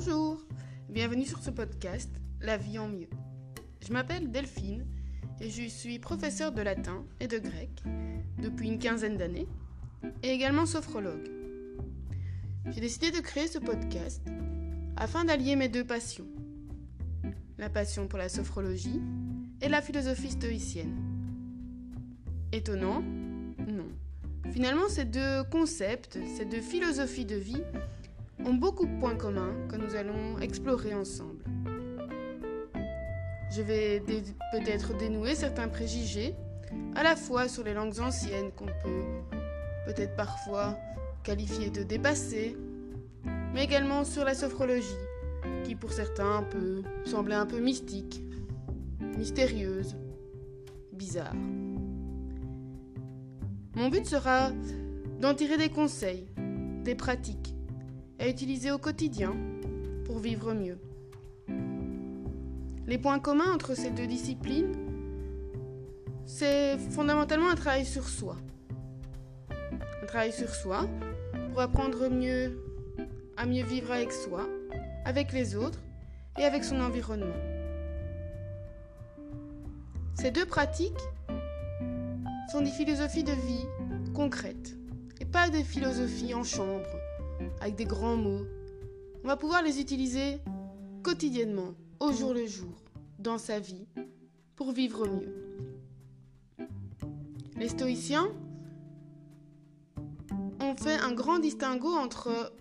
Bonjour, bienvenue sur ce podcast La vie en mieux. Je m'appelle Delphine et je suis professeure de latin et de grec depuis une quinzaine d'années et également sophrologue. J'ai décidé de créer ce podcast afin d'allier mes deux passions, la passion pour la sophrologie et la philosophie stoïcienne. Étonnant? Non. Finalement, ces deux concepts, ces deux philosophies de vie ont beaucoup de points communs que nous allons explorer ensemble. Je vais peut-être dénouer certains préjugés, à la fois sur les langues anciennes qu'on peut peut-être parfois qualifier de dépassées, mais également sur la sophrologie, qui pour certains peut sembler un peu mystique, mystérieuse, bizarre. Mon but sera d'en tirer des conseils, des pratiques, à utiliser au quotidien pour vivre mieux. Les points communs entre ces deux disciplines, c'est fondamentalement un travail sur soi. Un travail sur soi pour apprendre mieux à mieux vivre avec soi, avec les autres et avec son environnement. Ces deux pratiques sont des philosophies de vie concrètes et pas des philosophies en chambre avec des grands mots. On va pouvoir les utiliser quotidiennement, au jour le jour, dans sa vie, pour vivre mieux. Les stoïciens ont fait un grand distinguo entre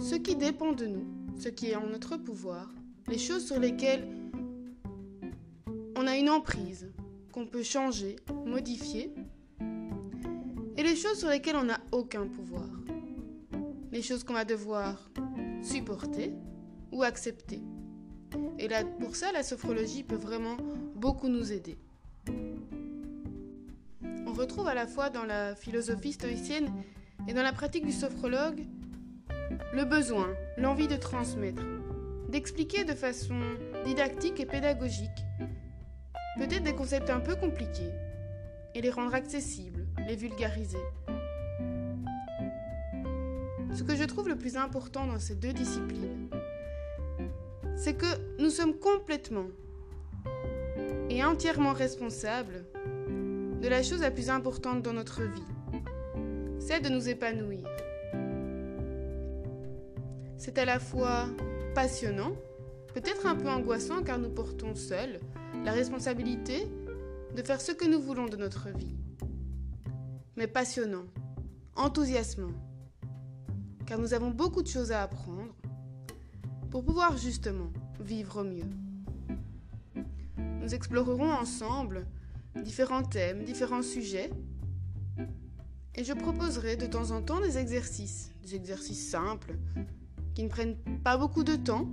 ce qui dépend de nous, ce qui est en notre pouvoir, les choses sur lesquelles on a une emprise, qu'on peut changer, modifier, et les choses sur lesquelles on n'a aucun pouvoir les choses qu'on va devoir supporter ou accepter. Et là, pour ça, la sophrologie peut vraiment beaucoup nous aider. On retrouve à la fois dans la philosophie stoïcienne et dans la pratique du sophrologue le besoin, l'envie de transmettre, d'expliquer de façon didactique et pédagogique peut-être des concepts un peu compliqués et les rendre accessibles, les vulgariser. Ce que je trouve le plus important dans ces deux disciplines, c'est que nous sommes complètement et entièrement responsables de la chose la plus importante dans notre vie, c'est de nous épanouir. C'est à la fois passionnant, peut-être un peu angoissant car nous portons seuls la responsabilité de faire ce que nous voulons de notre vie, mais passionnant, enthousiasmant car nous avons beaucoup de choses à apprendre pour pouvoir justement vivre mieux. Nous explorerons ensemble différents thèmes, différents sujets, et je proposerai de temps en temps des exercices, des exercices simples, qui ne prennent pas beaucoup de temps,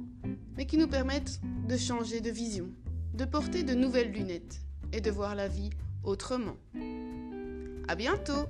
mais qui nous permettent de changer de vision, de porter de nouvelles lunettes et de voir la vie autrement. À bientôt!